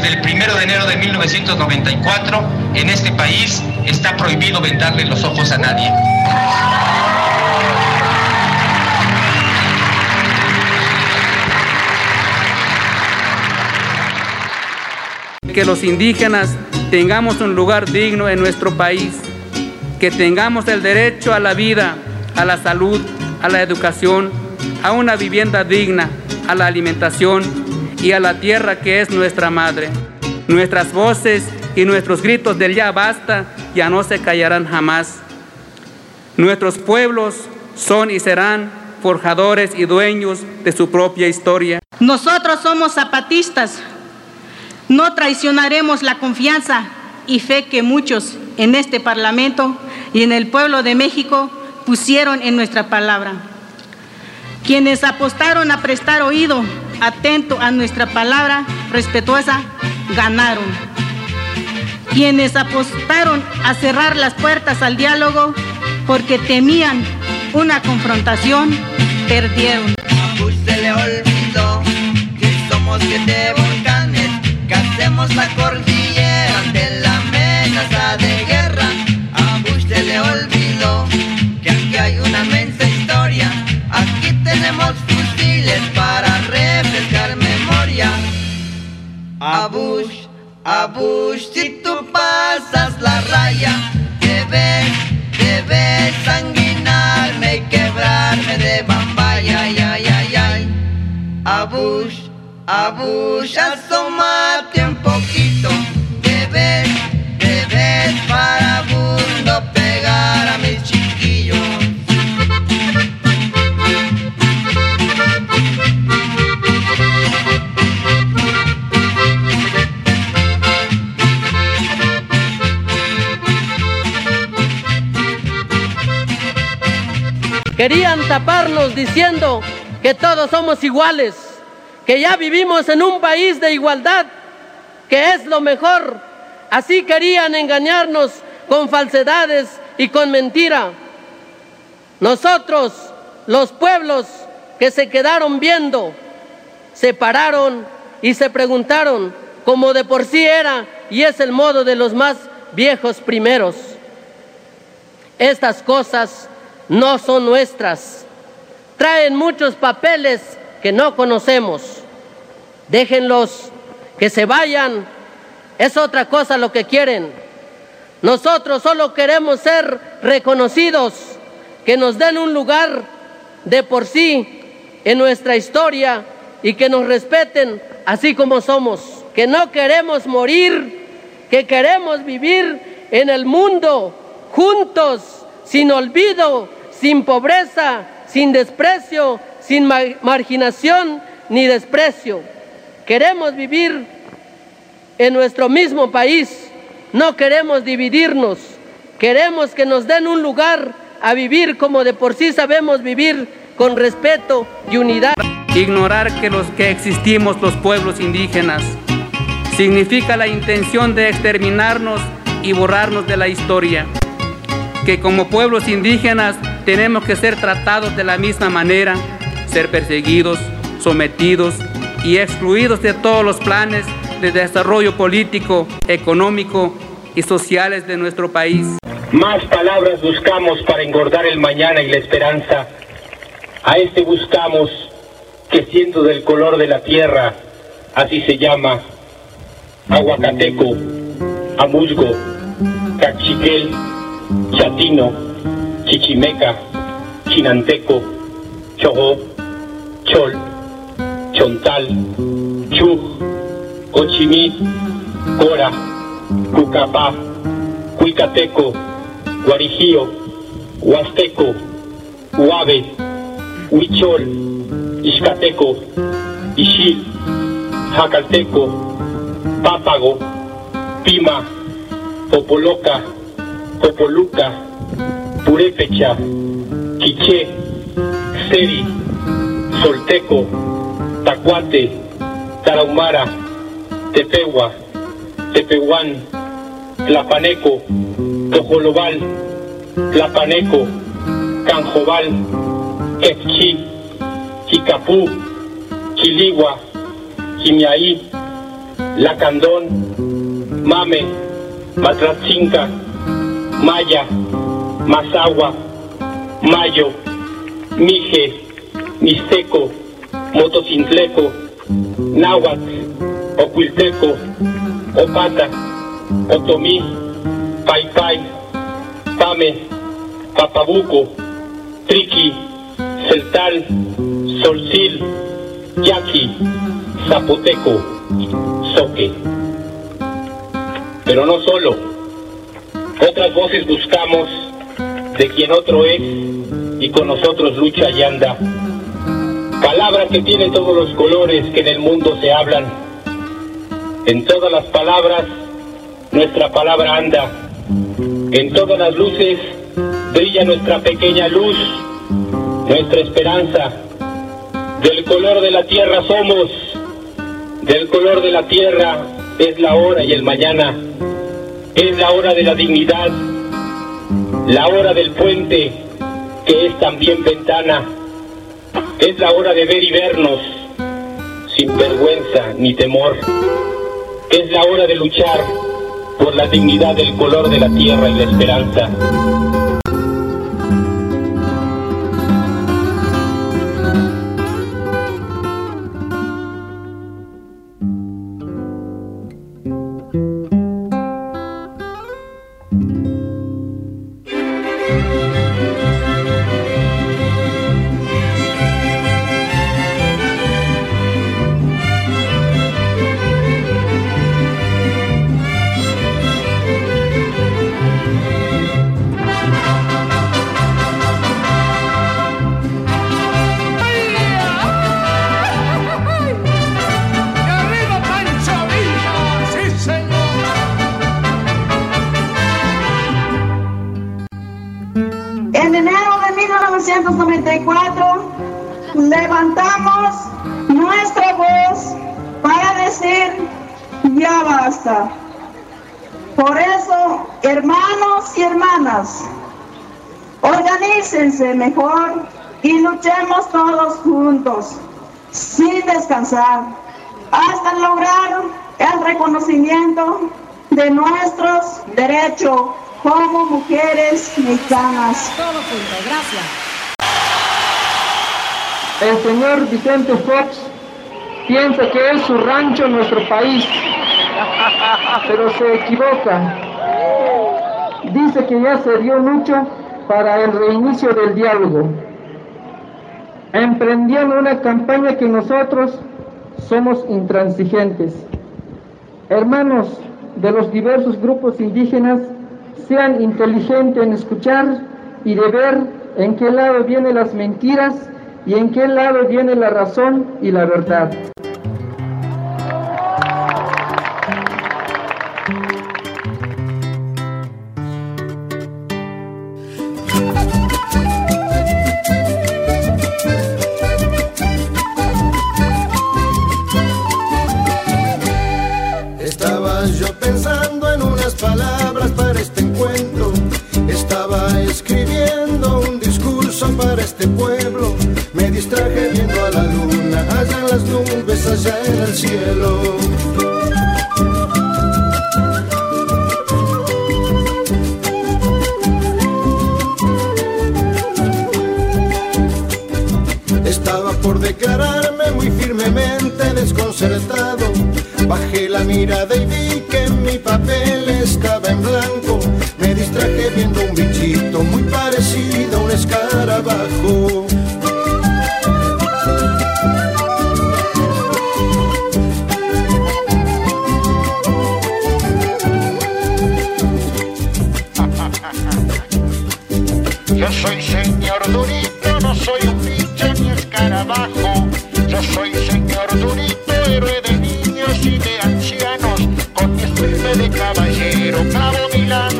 Desde el primero de enero de 1994, en este país está prohibido vendarle los ojos a nadie. Que los indígenas tengamos un lugar digno en nuestro país, que tengamos el derecho a la vida, a la salud, a la educación, a una vivienda digna, a la alimentación y a la tierra que es nuestra madre. Nuestras voces y nuestros gritos del ya basta ya no se callarán jamás. Nuestros pueblos son y serán forjadores y dueños de su propia historia. Nosotros somos zapatistas. No traicionaremos la confianza y fe que muchos en este Parlamento y en el pueblo de México pusieron en nuestra palabra. Quienes apostaron a prestar oído atento a nuestra palabra respetuosa, ganaron. Quienes apostaron a cerrar las puertas al diálogo porque temían una confrontación, perdieron. A Bush, a Bush, si tú pasas la raya, debes, debes sanguinarme y quebrarme de bambaya, ay, ay, ay, ay. A un poquito, Querían taparnos diciendo que todos somos iguales, que ya vivimos en un país de igualdad, que es lo mejor. Así querían engañarnos con falsedades y con mentira. Nosotros, los pueblos que se quedaron viendo, se pararon y se preguntaron, como de por sí era y es el modo de los más viejos primeros. Estas cosas no son nuestras. Traen muchos papeles que no conocemos. Déjenlos que se vayan. Es otra cosa lo que quieren. Nosotros solo queremos ser reconocidos, que nos den un lugar de por sí en nuestra historia y que nos respeten así como somos. Que no queremos morir, que queremos vivir en el mundo juntos, sin olvido sin pobreza, sin desprecio, sin marginación ni desprecio. Queremos vivir en nuestro mismo país, no queremos dividirnos, queremos que nos den un lugar a vivir como de por sí sabemos vivir con respeto y unidad. Ignorar que los que existimos los pueblos indígenas significa la intención de exterminarnos y borrarnos de la historia. Que como pueblos indígenas tenemos que ser tratados de la misma manera, ser perseguidos, sometidos y excluidos de todos los planes de desarrollo político, económico y sociales de nuestro país. Más palabras buscamos para engordar el mañana y la esperanza. A este buscamos que siendo del color de la tierra, así se llama, aguacateco, amusgo, cachiquel, chatino, Chichimeca, Chinanteco, Chogo, Chol, Chontal, Chuj, Ochimí, Cora, Cucapá, Ixcateco, Guarijío, Huasteco, Huave, Huichol, Ixcateco, Ixil, Jacalteco, Pápago, Pima, Popoloca, Popoluca, Purépecha, Quiché, Seri, Solteco, Tacuate, Tarahumara, Tepehua, Tepehuán, Tlapaneco, Tojolobal, Tlapaneco, Canjobal, Quechí, Chicapú, Chiligua, Quimiaí, Lacandón, Mame, Matratzinca, Maya, Mazagua, Mayo, Mije, Mixteco, Motocintleco, Náhuatl, Ocuilteco, Opata, Otomí, Paipai, Pame, Papabuco, Triqui, Celtal, Solcil, Yaqui, Zapoteco, Soque. Pero no solo, otras voces buscamos de quien otro es y con nosotros lucha y anda. Palabras que tienen todos los colores que en el mundo se hablan. En todas las palabras, nuestra palabra anda. En todas las luces brilla nuestra pequeña luz, nuestra esperanza. Del color de la tierra somos, del color de la tierra es la hora y el mañana. Es la hora de la dignidad, la hora del puente, que es también ventana. Es la hora de ver y vernos, sin vergüenza ni temor. Es la hora de luchar por la dignidad del color de la tierra y la esperanza. Por eso, hermanos y hermanas, organícense mejor y luchemos todos juntos, sin descansar, hasta lograr el reconocimiento de nuestros derechos como mujeres mexicanas. El señor Vicente Fox piensa que es su rancho nuestro país, pero se equivoca. Dice que ya se dio mucho para el reinicio del diálogo. Emprendiendo una campaña que nosotros somos intransigentes. Hermanos de los diversos grupos indígenas, sean inteligentes en escuchar y de ver en qué lado vienen las mentiras y en qué lado viene la razón y la verdad. Cielo. Estaba por declararme muy firmemente desconcertado. Bajé la mirada y vi que mi papel estaba en blanco. Me distraje viendo un bichito muy parecido a un escarabajo.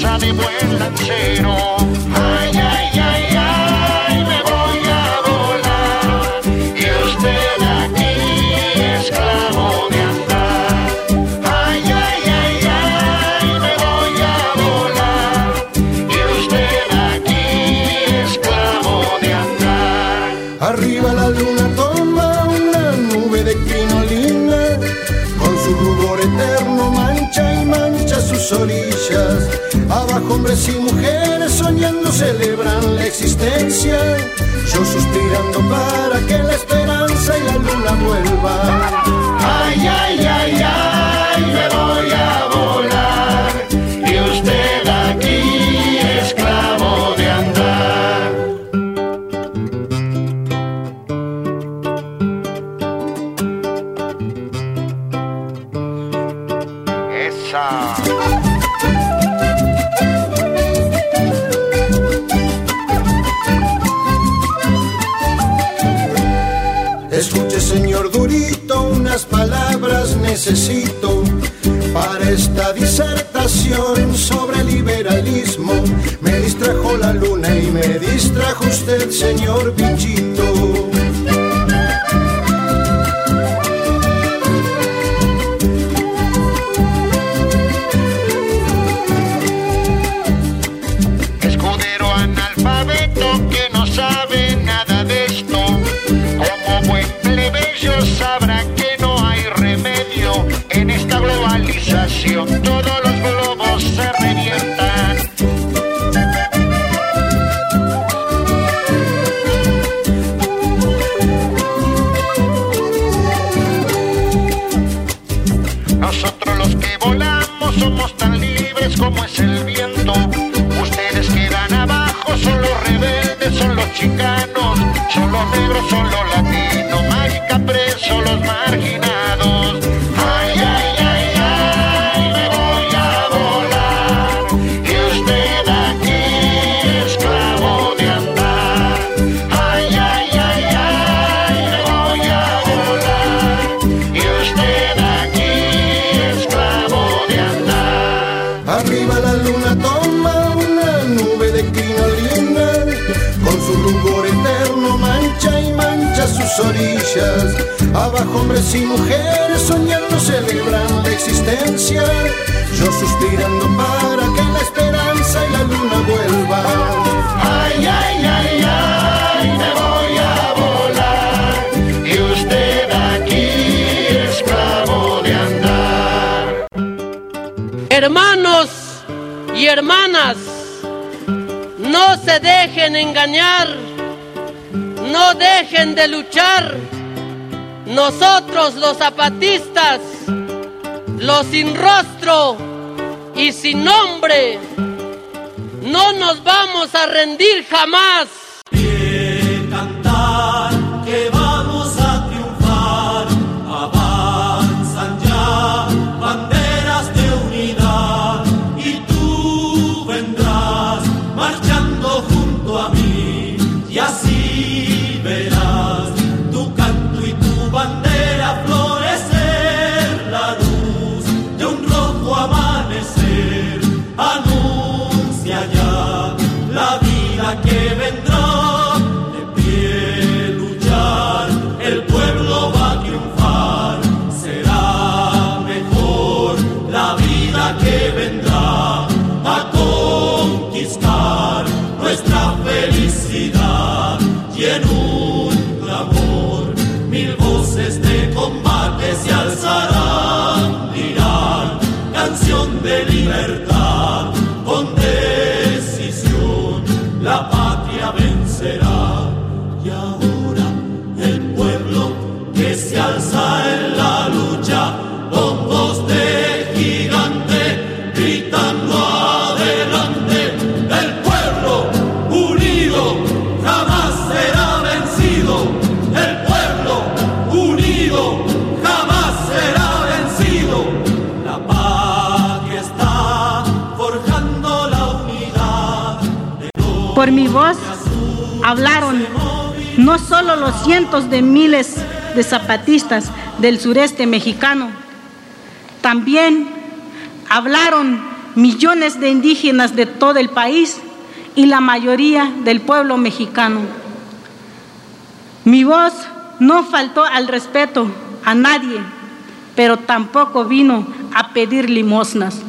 De buen lancero. Hombres y mujeres soñando celebran la existencia, yo suspirando para que la esperanza y la luna vuelvan. Ay, ay, ay, ay, me voy a volar, y usted aquí, esclavo de andar. Esa. Escuche, señor Durito, unas palabras necesito para esta disertación sobre liberalismo. Me distrajo la luna y me distrajo usted, señor Bichito. Todos los globos se revientan. Nosotros los que volamos somos tan libres como es el viento. Ustedes quedan abajo, son los rebeldes, son los chicanos, son los negros, son los latinos, marica presos, los marginados. Orillas. Abajo hombres y mujeres soñando celebran la existencia, yo suspirando para que la esperanza y la luna vuelvan. Ay, ay, ay, ay, me voy a volar, y usted aquí, esclavo de andar. Hermanos y hermanas, no se dejen engañar, no dejen de luchar. Nosotros los zapatistas, los sin rostro y sin nombre, no nos vamos a rendir jamás. Canción de libertad Por mi voz hablaron no solo los cientos de miles de zapatistas del sureste mexicano, también hablaron millones de indígenas de todo el país y la mayoría del pueblo mexicano. Mi voz no faltó al respeto a nadie, pero tampoco vino a pedir limosnas.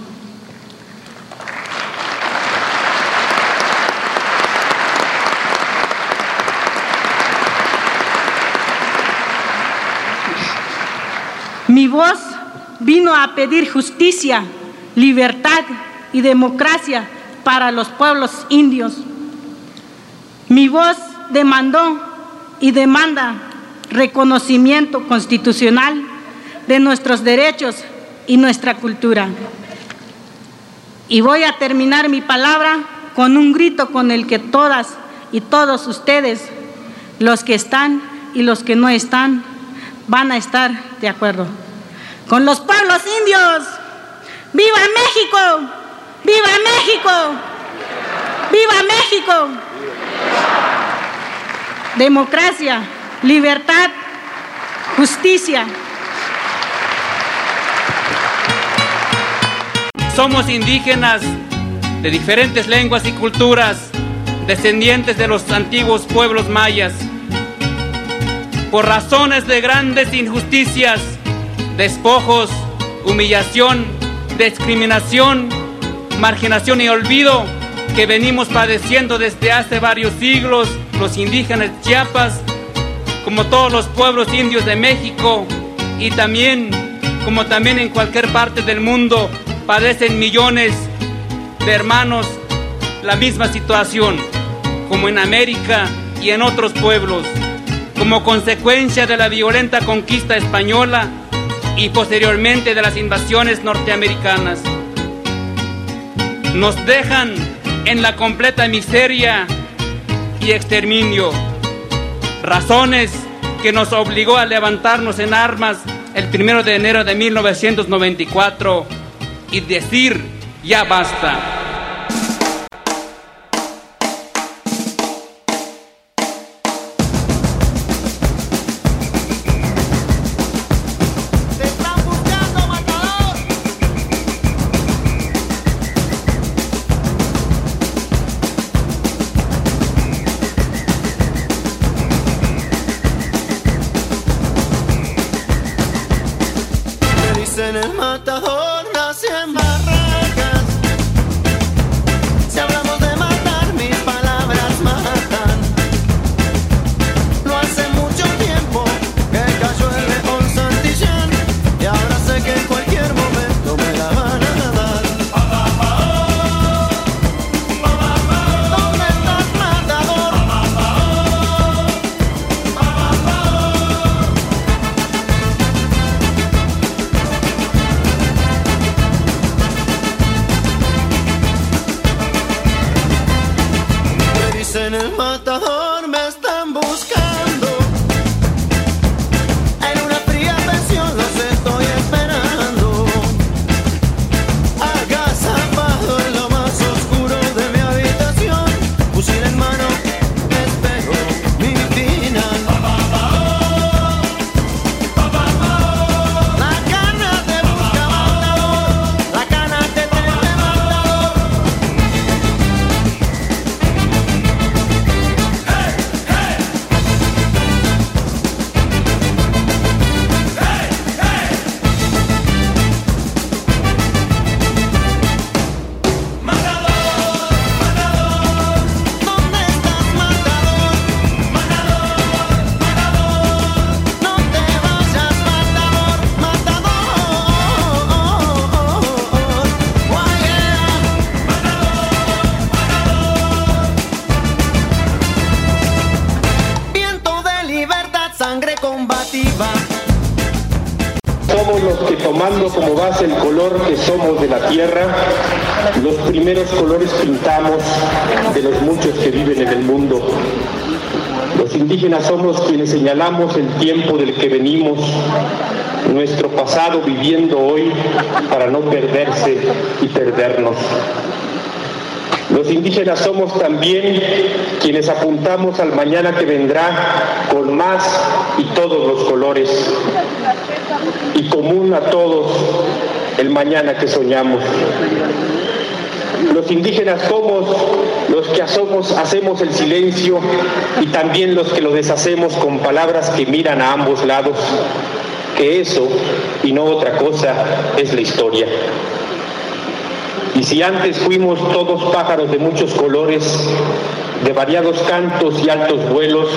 Mi voz vino a pedir justicia, libertad y democracia para los pueblos indios. Mi voz demandó y demanda reconocimiento constitucional de nuestros derechos y nuestra cultura. Y voy a terminar mi palabra con un grito con el que todas y todos ustedes, los que están y los que no están, van a estar de acuerdo. Con los pueblos indios. ¡Viva México! ¡Viva México! ¡Viva México! Democracia, libertad, justicia. Somos indígenas de diferentes lenguas y culturas, descendientes de los antiguos pueblos mayas. Por razones de grandes injusticias, despojos, humillación, discriminación, marginación y olvido que venimos padeciendo desde hace varios siglos los indígenas Chiapas, como todos los pueblos indios de México y también, como también en cualquier parte del mundo, padecen millones de hermanos la misma situación, como en América y en otros pueblos, como consecuencia de la violenta conquista española y posteriormente de las invasiones norteamericanas. Nos dejan en la completa miseria y exterminio, razones que nos obligó a levantarnos en armas el primero de enero de 1994 y decir ya basta. en el matador. Como base el color que somos de la tierra, los primeros colores pintamos de los muchos que viven en el mundo. Los indígenas somos quienes señalamos el tiempo del que venimos, nuestro pasado viviendo hoy para no perderse y perdernos. Los indígenas somos también quienes apuntamos al mañana que vendrá con más y todos los colores y común a todos el mañana que soñamos. Los indígenas somos los que hacemos, hacemos el silencio y también los que lo deshacemos con palabras que miran a ambos lados, que eso y no otra cosa es la historia. Y si antes fuimos todos pájaros de muchos colores, de variados cantos y altos vuelos,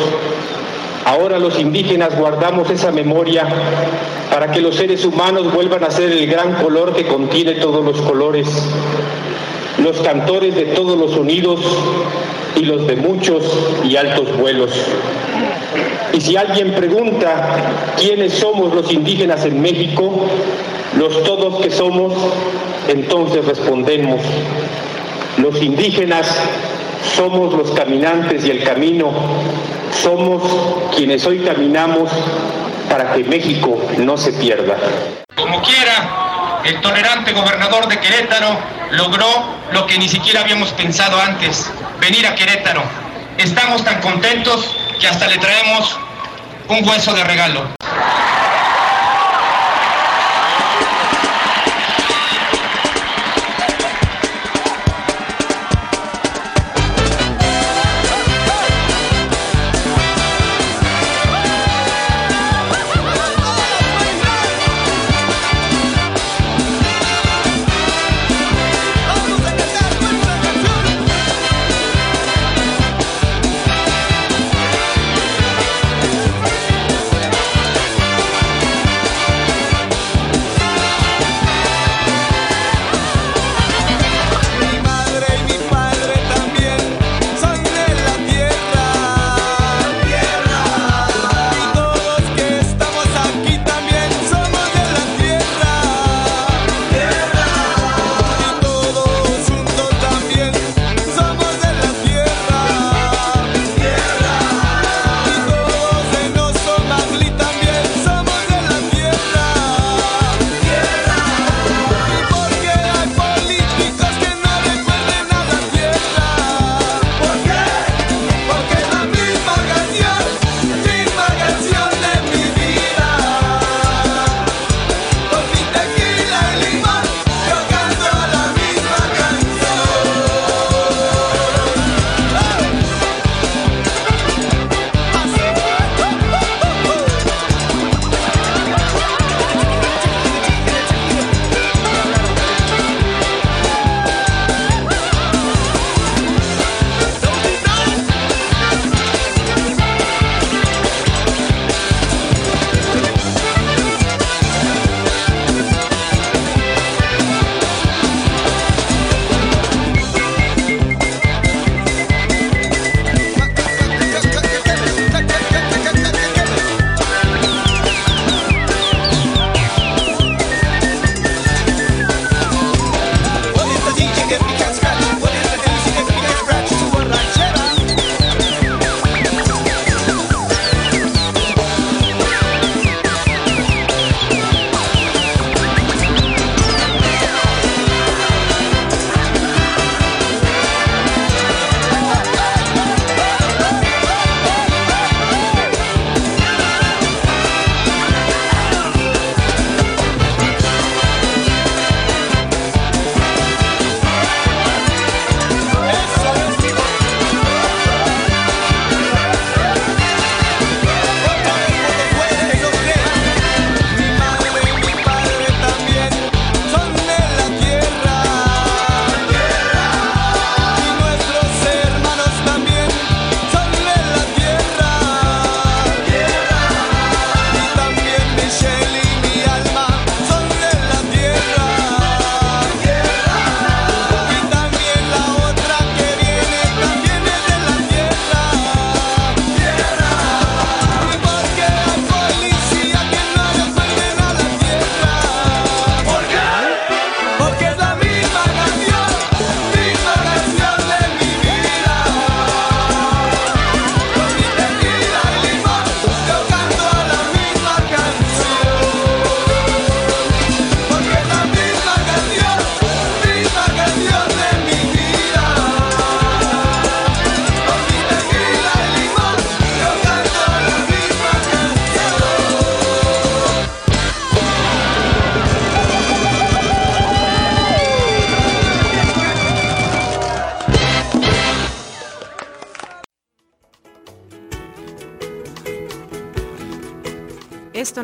ahora los indígenas guardamos esa memoria para que los seres humanos vuelvan a ser el gran color que contiene todos los colores, los cantores de todos los sonidos y los de muchos y altos vuelos. Y si alguien pregunta quiénes somos los indígenas en México, los todos que somos, entonces respondemos, los indígenas somos los caminantes y el camino, somos quienes hoy caminamos para que México no se pierda. Como quiera, el tolerante gobernador de Querétaro logró lo que ni siquiera habíamos pensado antes, venir a Querétaro. Estamos tan contentos que hasta le traemos un hueso de regalo.